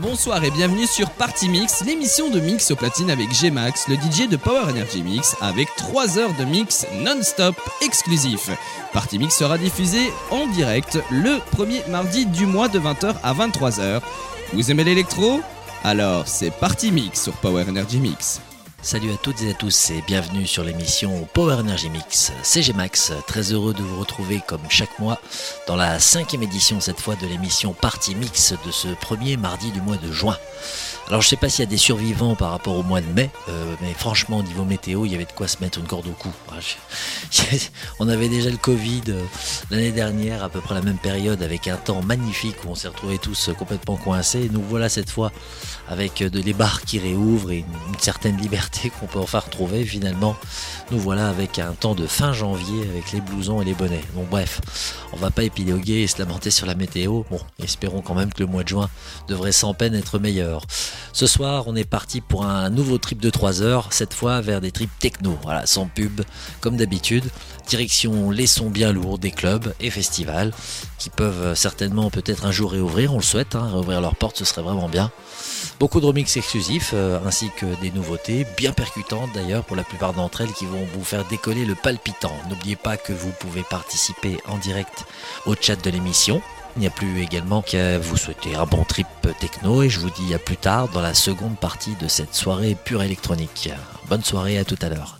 Bonsoir et bienvenue sur Party Mix, l'émission de mix au platine avec G-Max, le DJ de Power Energy Mix, avec 3 heures de mix non-stop exclusif. Party Mix sera diffusé en direct le premier mardi du mois de 20h à 23h. Vous aimez l'électro? Alors c'est Party Mix sur Power Energy Mix. Salut à toutes et à tous et bienvenue sur l'émission Power Energy Mix. C'est G-Max, très heureux de vous retrouver comme chaque mois dans la cinquième édition cette fois de l'émission Party Mix de ce premier mardi du mois de juin. Alors je sais pas s'il y a des survivants par rapport au mois de mai, euh, mais franchement au niveau météo, il y avait de quoi se mettre une corde au cou. On avait déjà le Covid euh, l'année dernière, à peu près la même période, avec un temps magnifique où on s'est retrouvés tous complètement coincés. nous voilà cette fois avec de les bars qui réouvrent et une, certaine liberté qu'on peut enfin retrouver. Finalement, nous voilà avec un temps de fin janvier avec les blousons et les bonnets. Bon bref, on va pas épiloguer et se lamenter sur la météo. Bon, espérons quand même que le mois de juin devrait sans peine être meilleur. Ce soir, on est parti pour un nouveau trip de 3 heures, cette fois vers des trips techno, voilà, sans pub, comme d'habitude. Direction les sons bien lourds des clubs et festivals, qui peuvent certainement peut-être un jour réouvrir, on le souhaite, hein, réouvrir leurs portes, ce serait vraiment bien. Beaucoup de remix exclusifs, euh, ainsi que des nouveautés, bien percutantes d'ailleurs pour la plupart d'entre elles, qui vont vous faire décoller le palpitant. N'oubliez pas que vous pouvez participer en direct au chat de l'émission il n'y a plus également qu'à vous souhaiter un bon trip techno et je vous dis à plus tard dans la seconde partie de cette soirée pure électronique. Bonne soirée à tout à l'heure.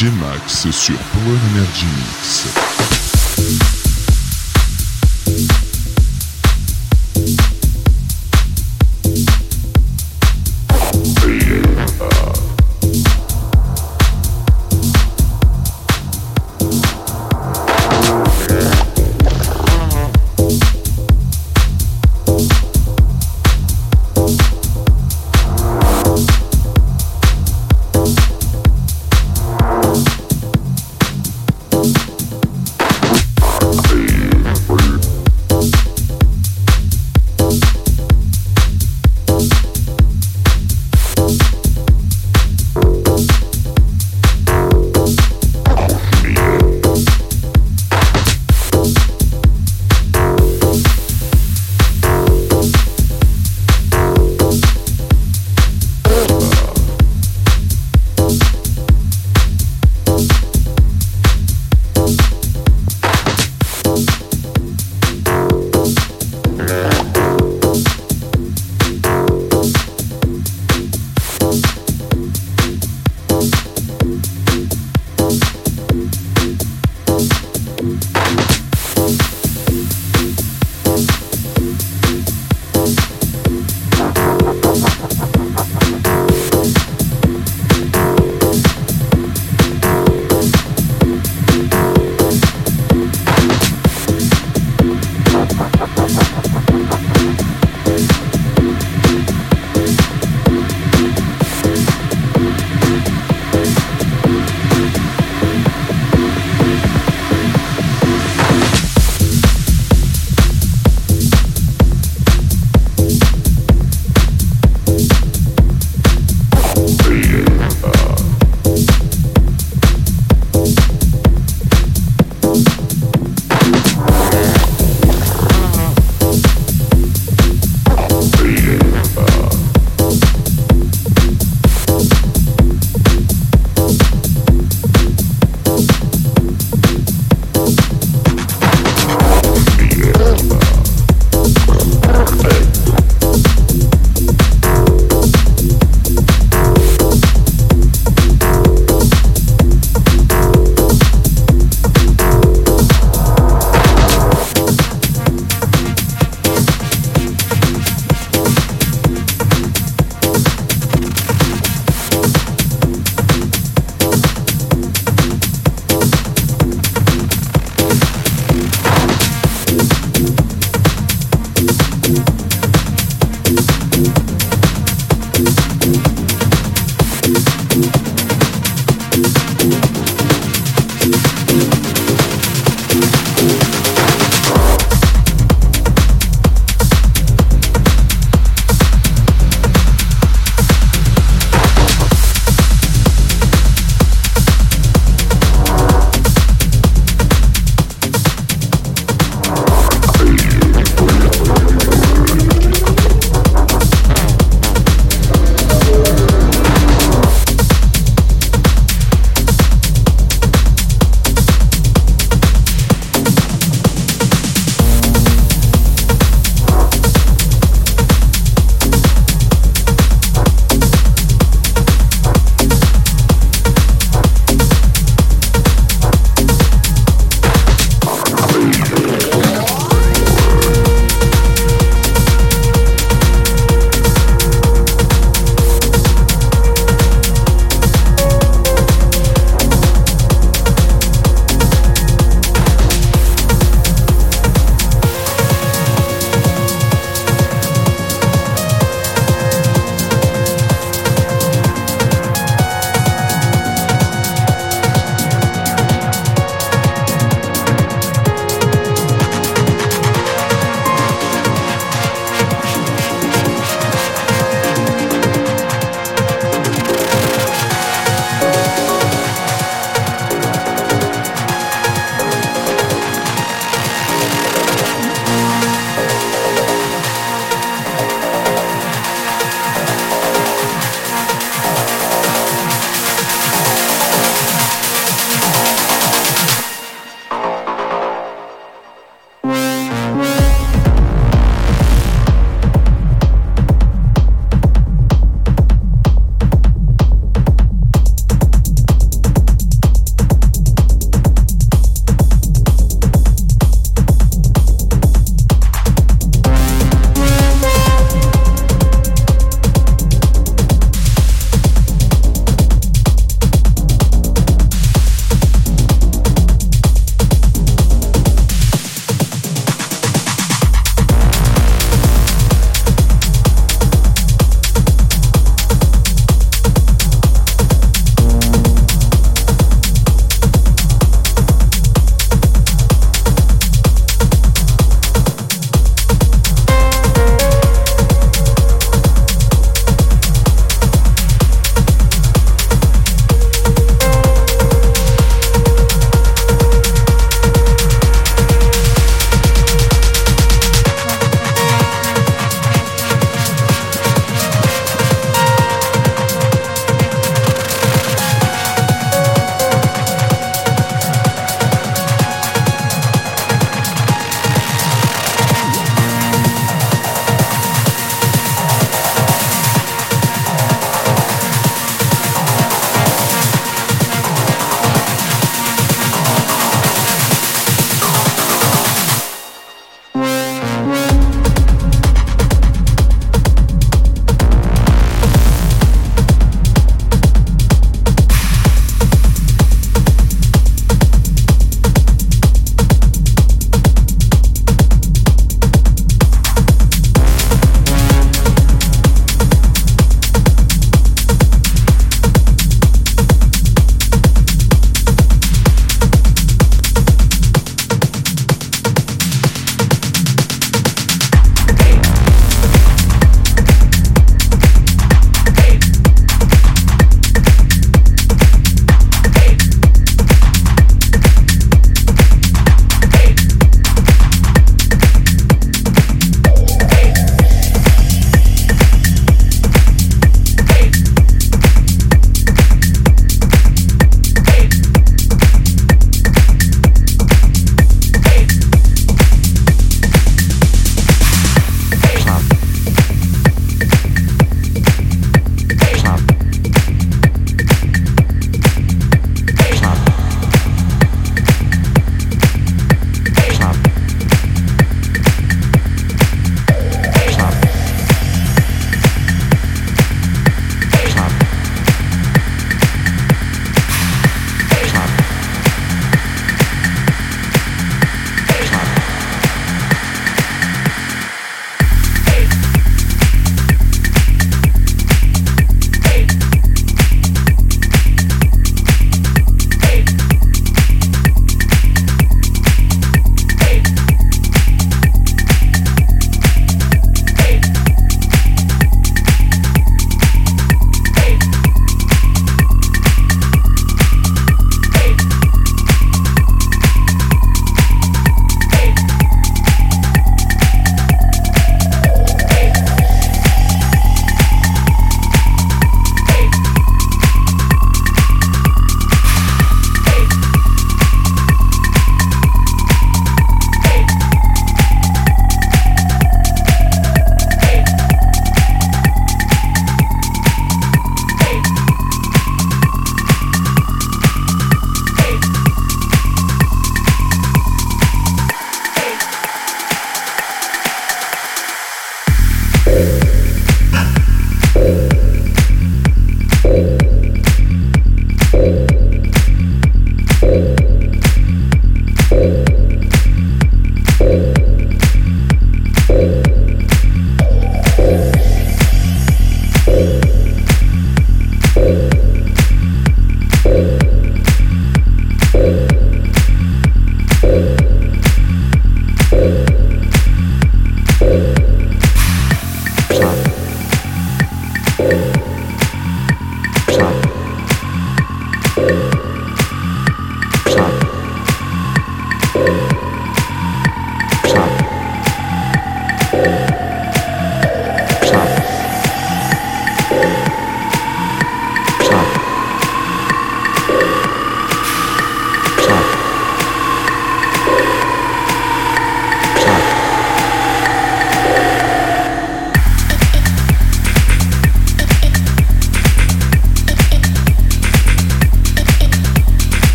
G-Max sur Power Energy Mix.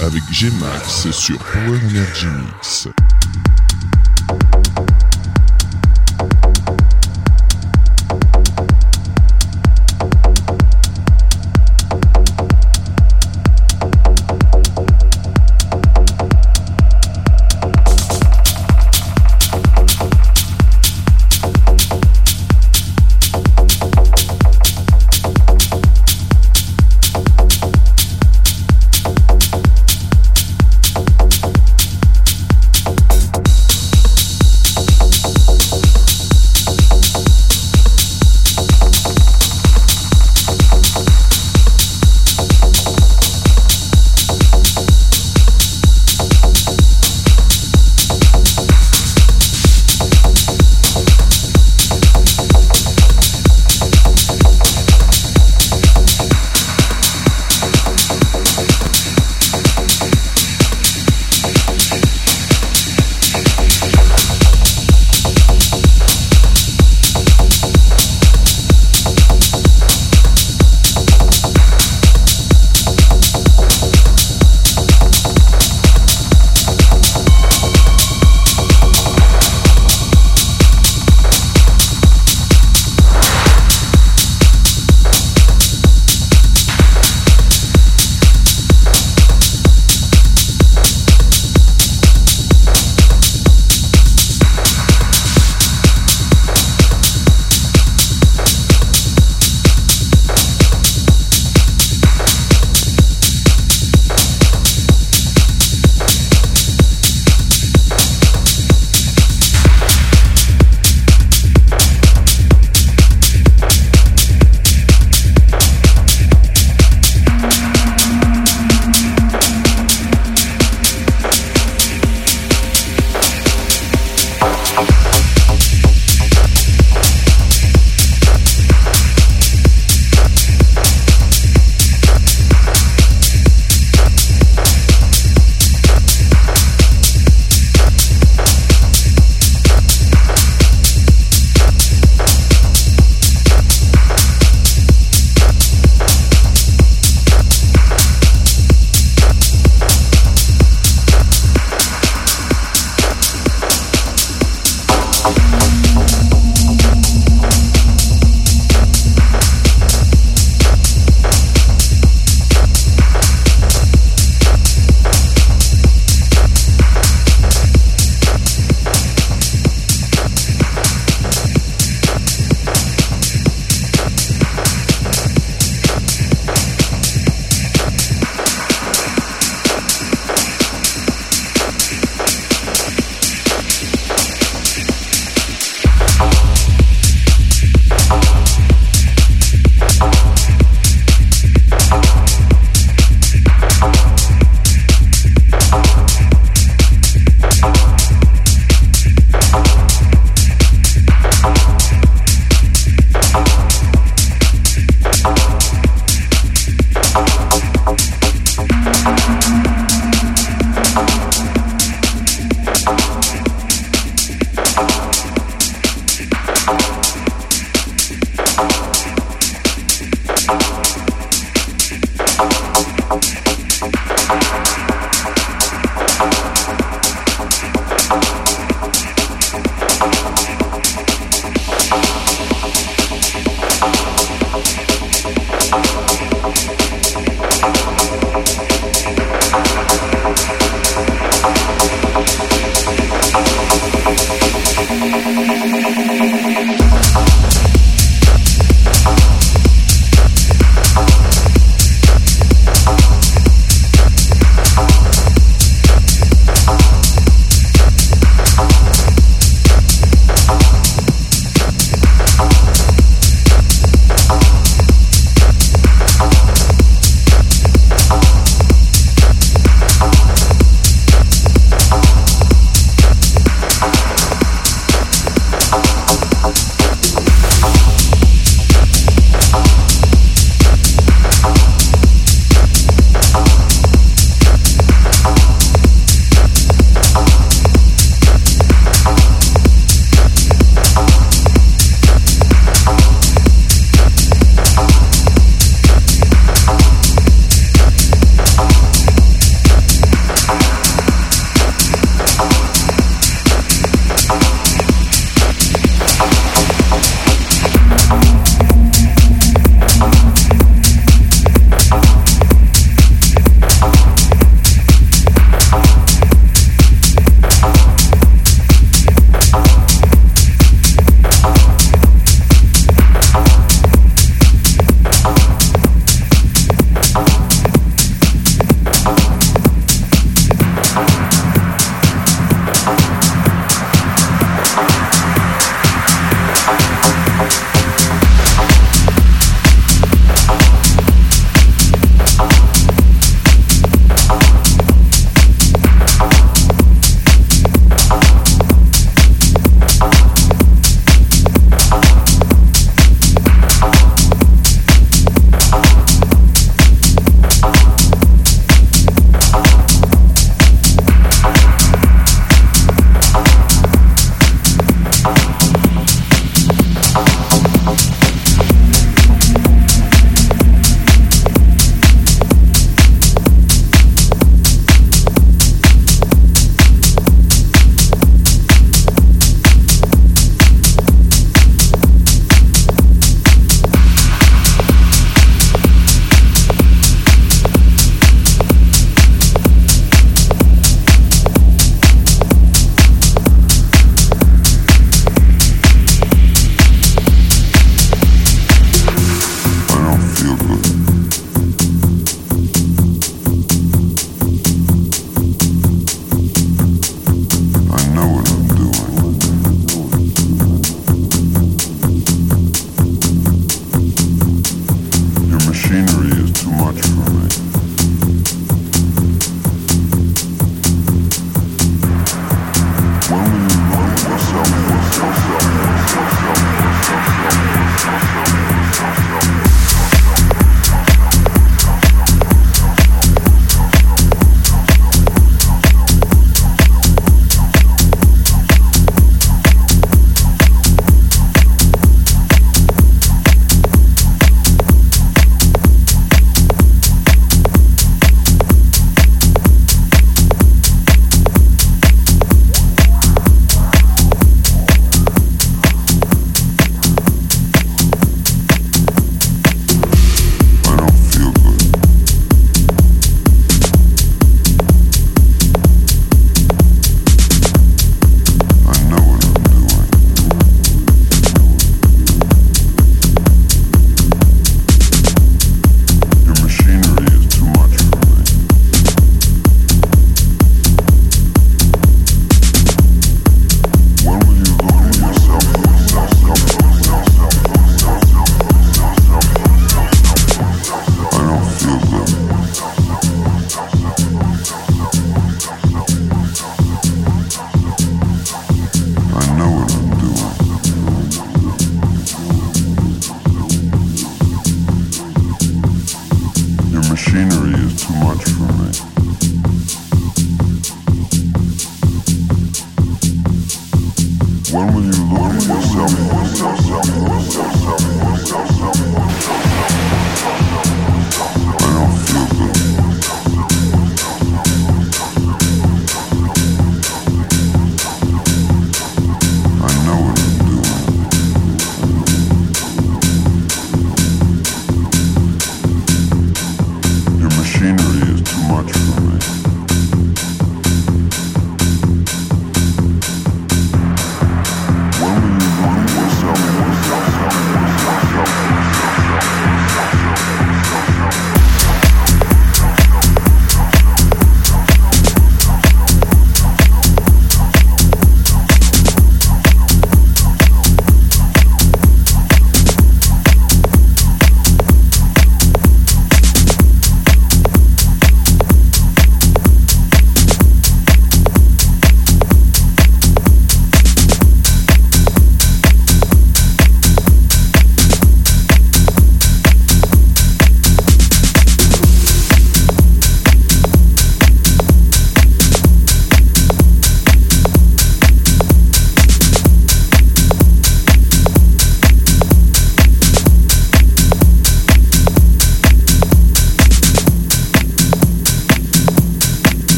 Avec G-Max sur Power Energy Mix.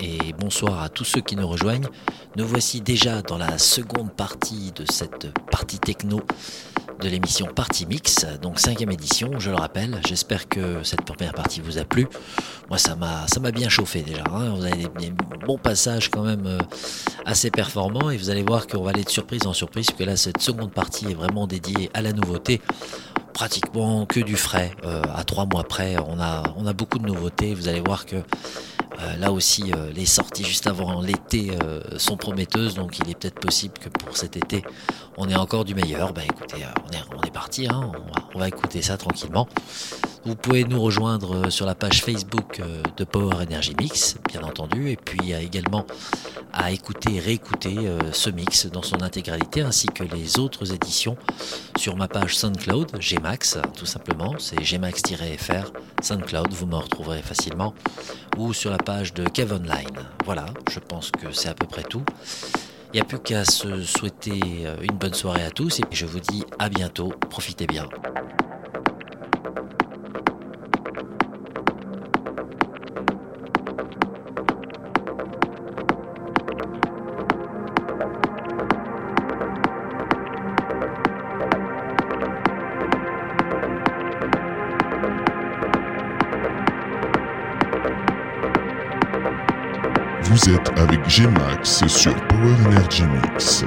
Et bonsoir à tous ceux qui nous rejoignent. Nous voici déjà dans la seconde partie de cette partie techno de l'émission Partie Mix, donc cinquième édition, je le rappelle. J'espère que cette première partie vous a plu. Moi, ça m'a, ça m'a bien chauffé déjà. Hein. Vous avez des, bons passages quand même euh, assez performants et vous allez voir qu'on va aller de surprise en surprise, que là, cette seconde partie est vraiment dédiée à la nouveauté pratiquement que du frais. Euh, à trois mois près, on a, on a beaucoup de nouveautés. Vous allez voir que euh, là aussi, euh, les sorties juste avant l'été sont prometteuses, donc il est peut-être possible que pour cet été, on ait encore du meilleur. Ben écoutez, on est, on est parti, hein. on, va, écouter ça tranquillement. Vous pouvez nous rejoindre sur la page Facebook de Power Energy Mix, bien entendu, et puis également à écouter et réécouter ce mix dans son intégralité, ainsi que les autres éditions sur ma page SoundCloud, Gmax, tout simplement, c'est gmax-fr, SoundCloud, vous me retrouverez facilement, ou sur la page de Kev Online. Voilà, je pense que c'est à peu près tout. Il n'y a plus qu'à se souhaiter une bonne soirée à tous et je vous dis à bientôt, profitez bien. Avec Gmax sur Power Energy Mix.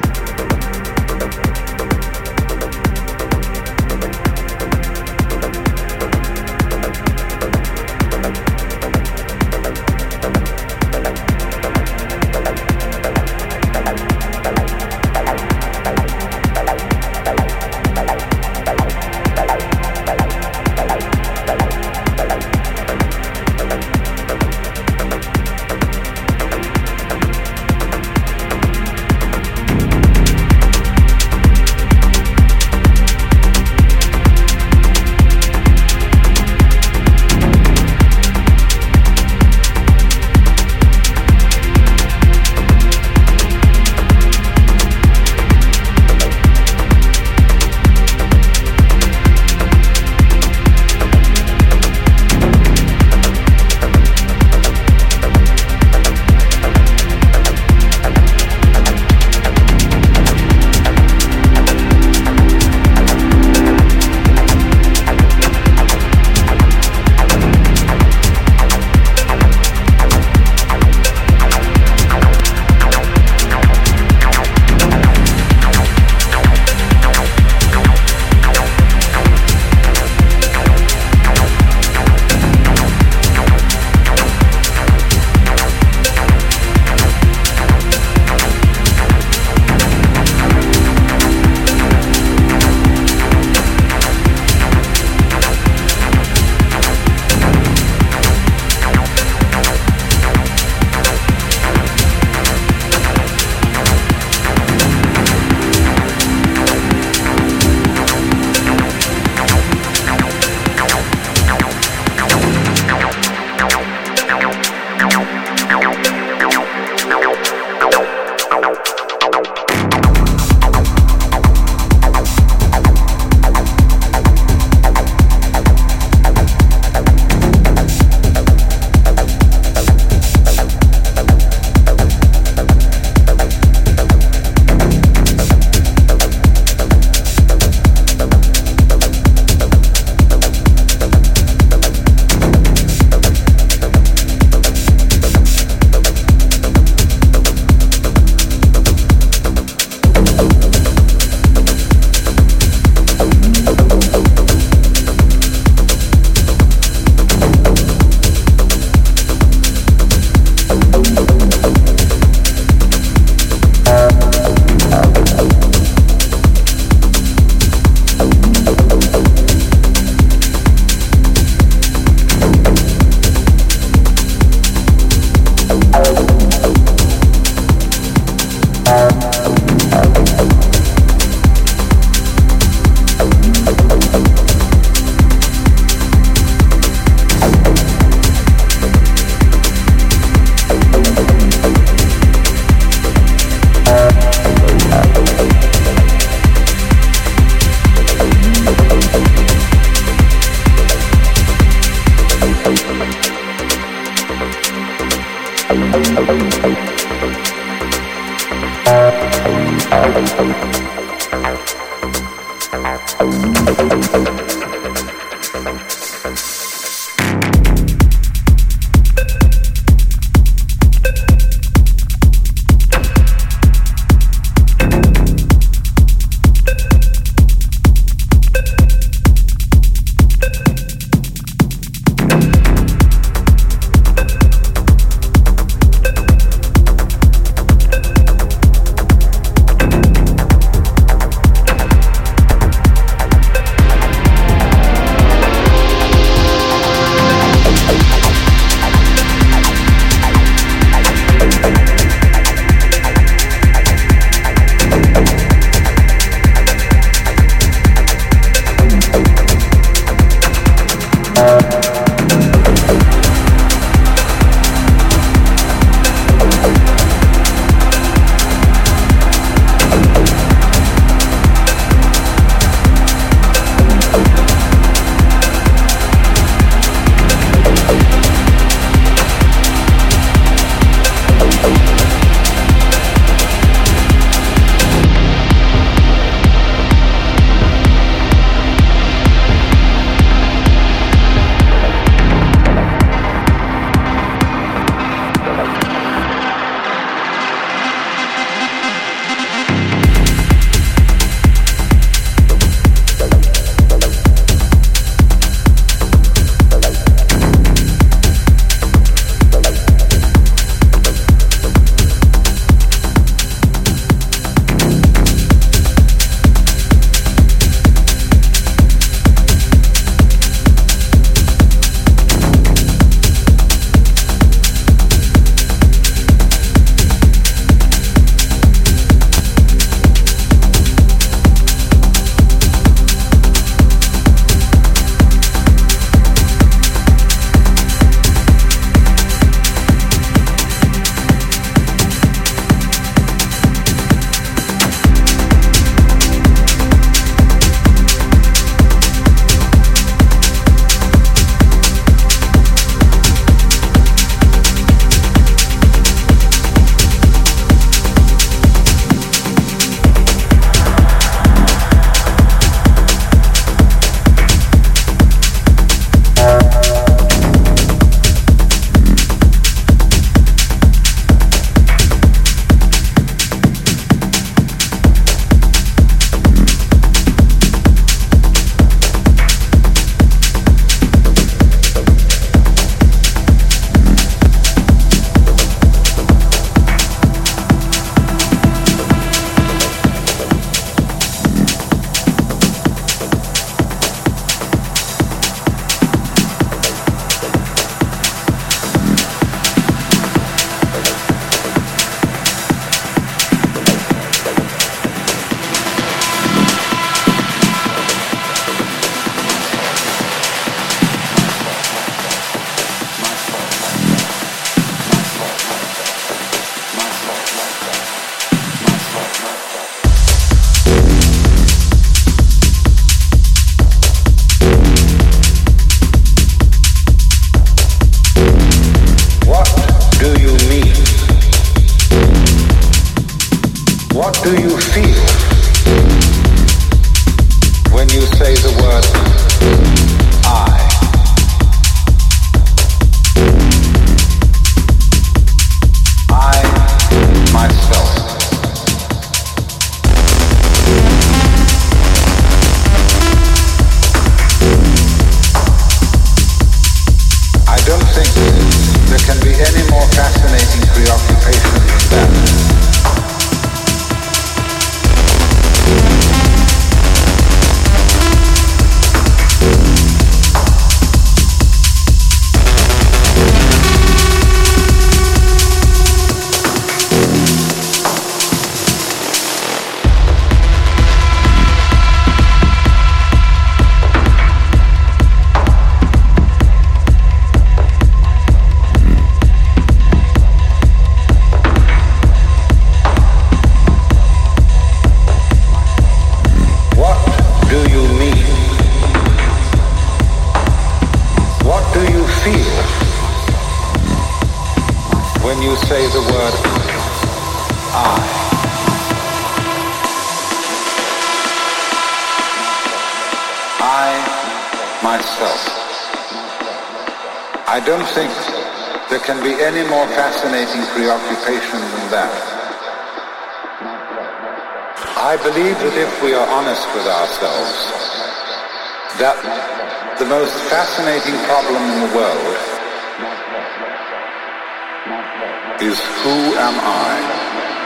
is who am I?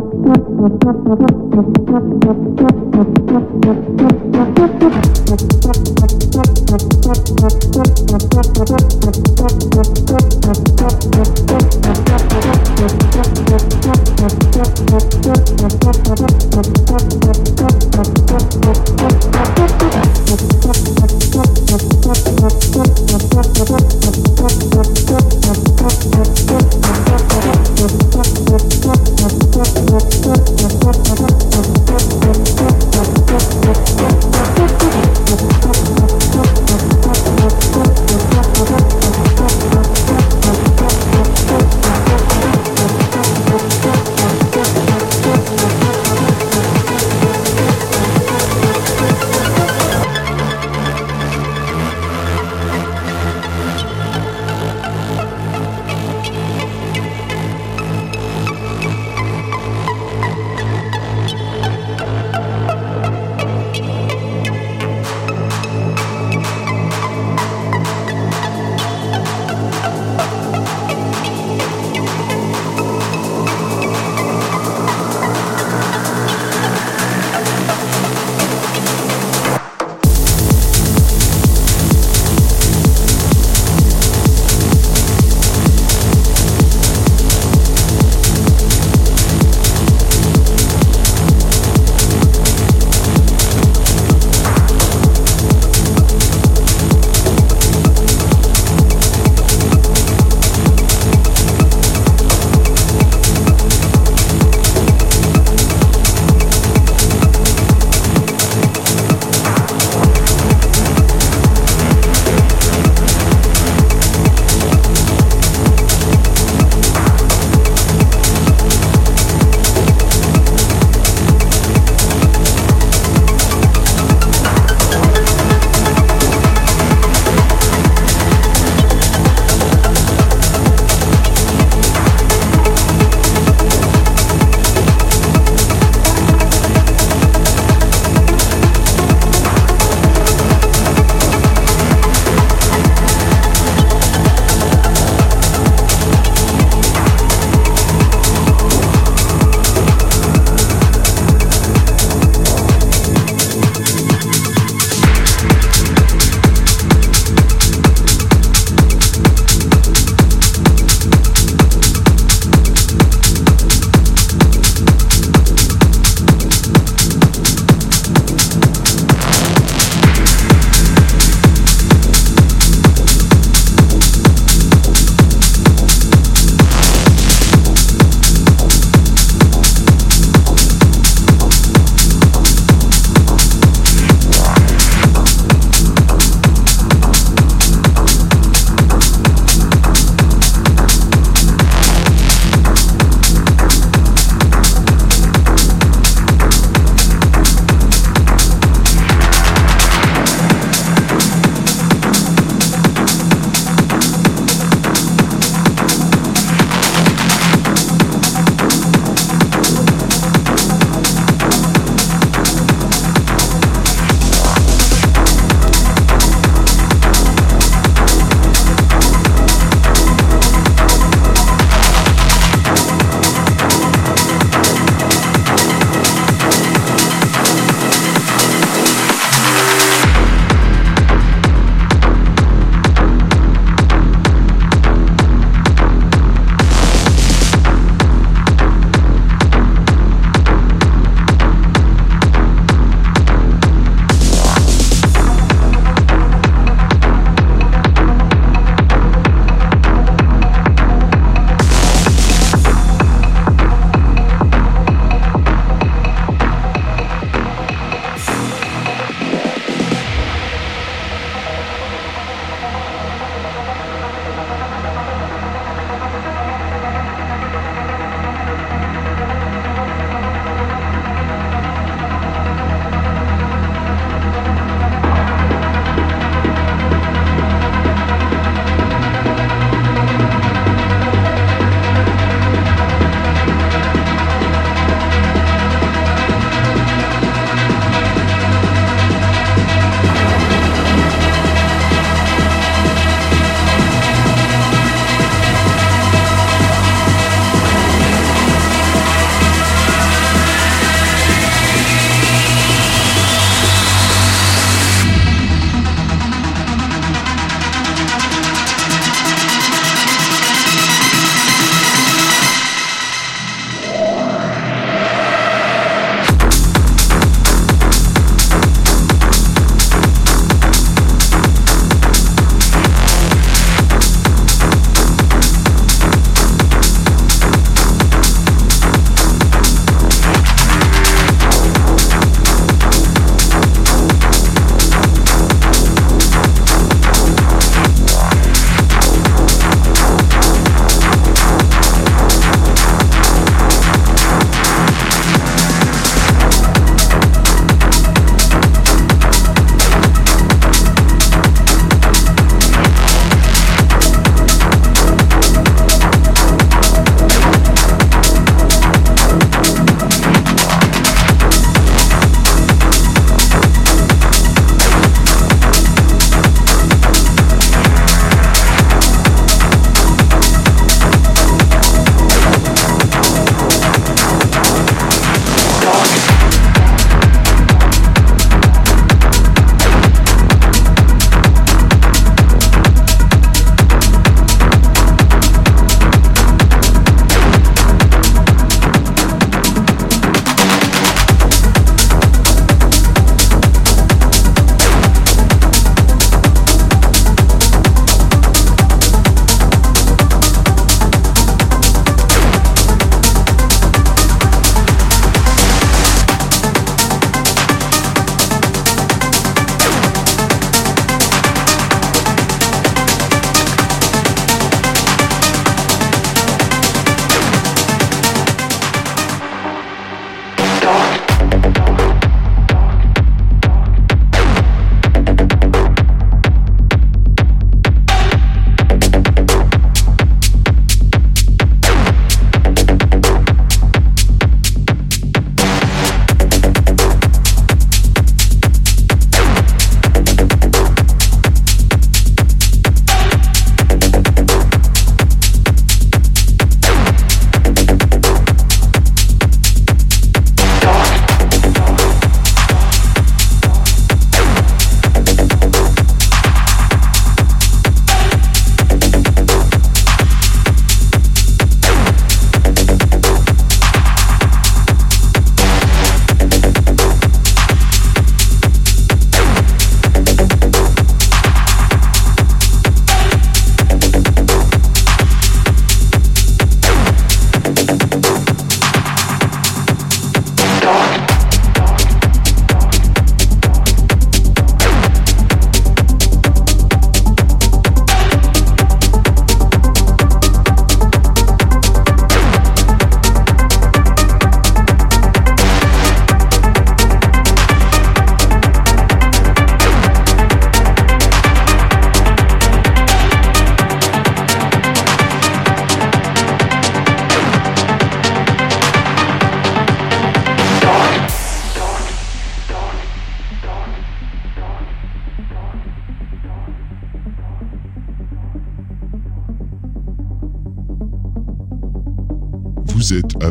Thank you.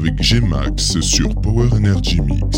Avec G-Max sur Power Energy Mix.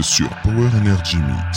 Sur Power Energy Mix.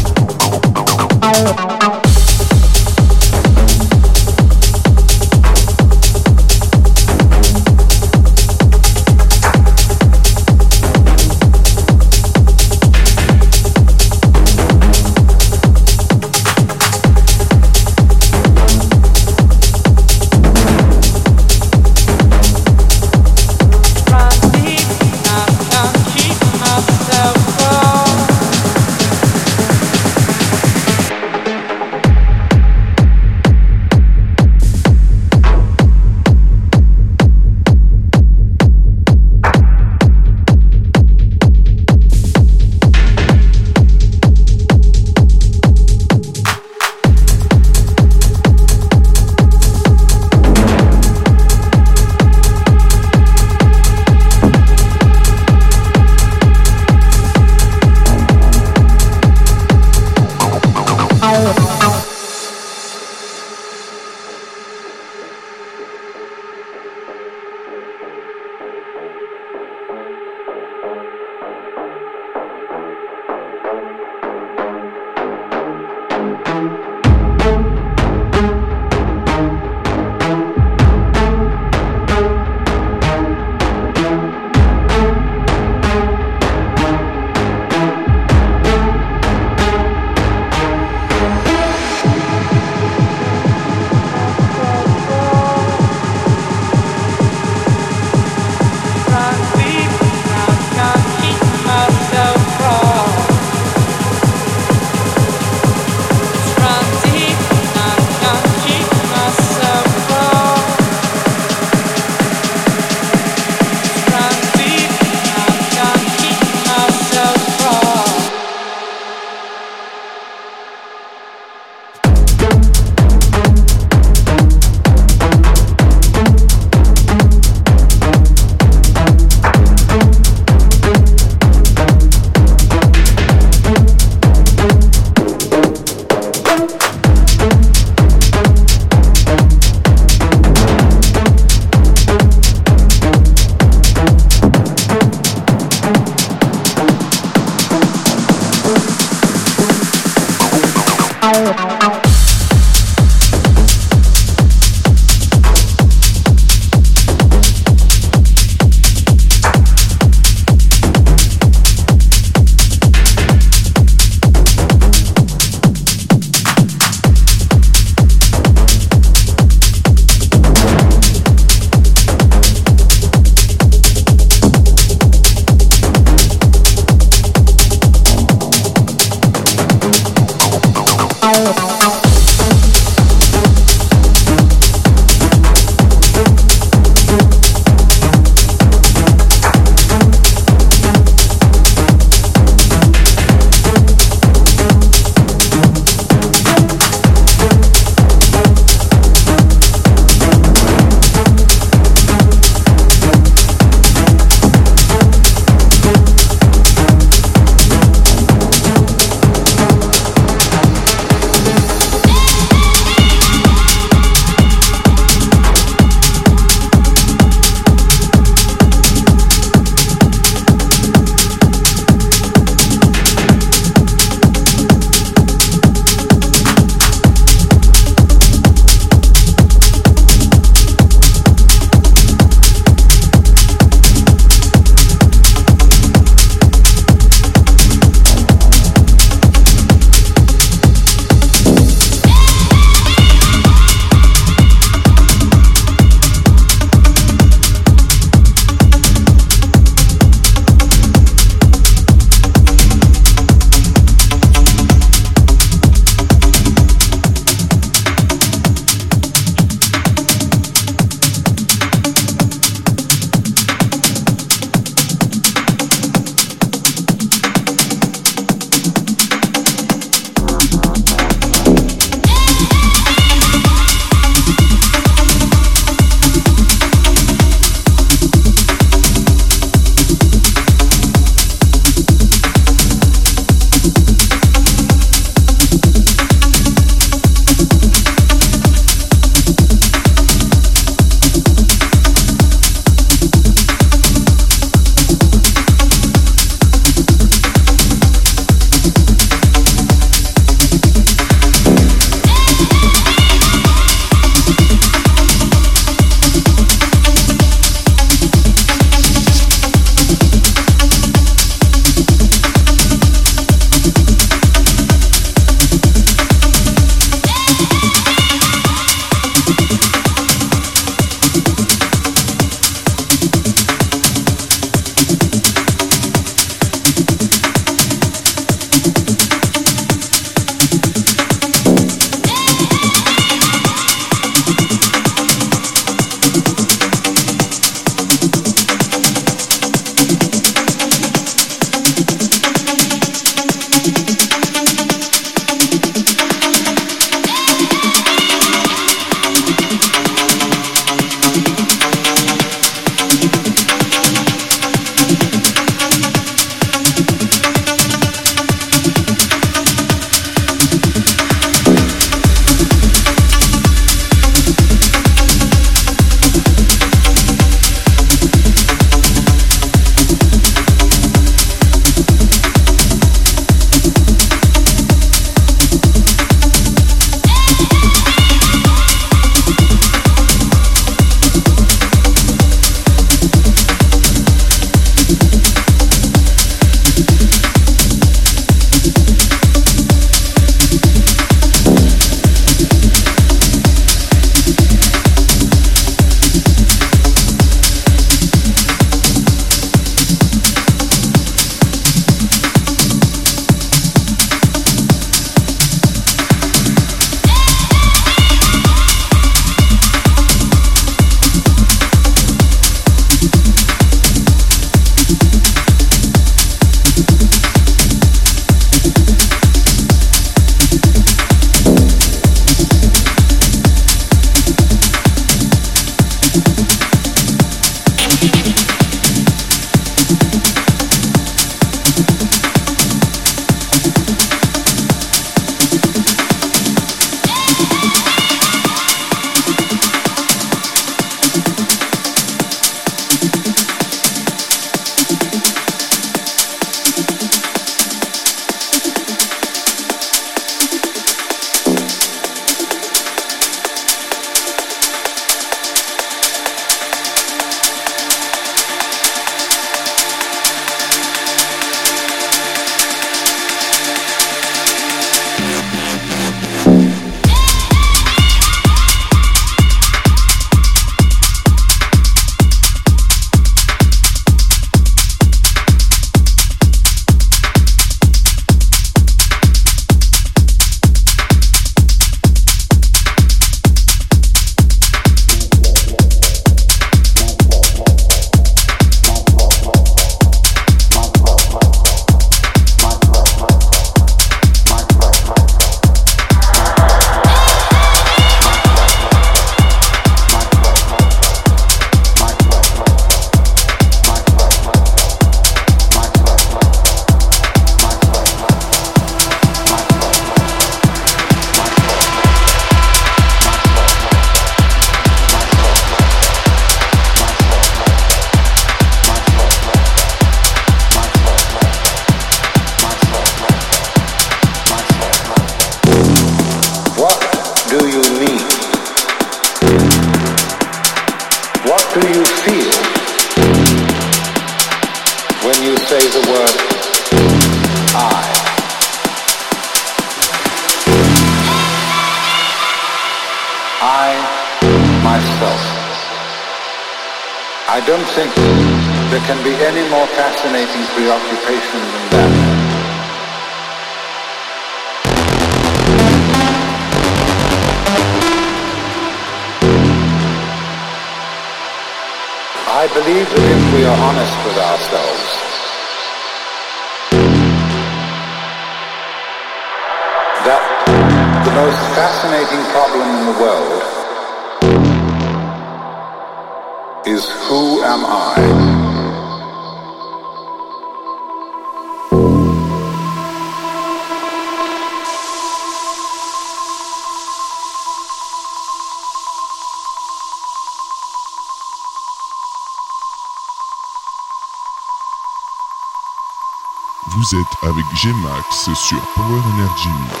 Gmax sur Power Energy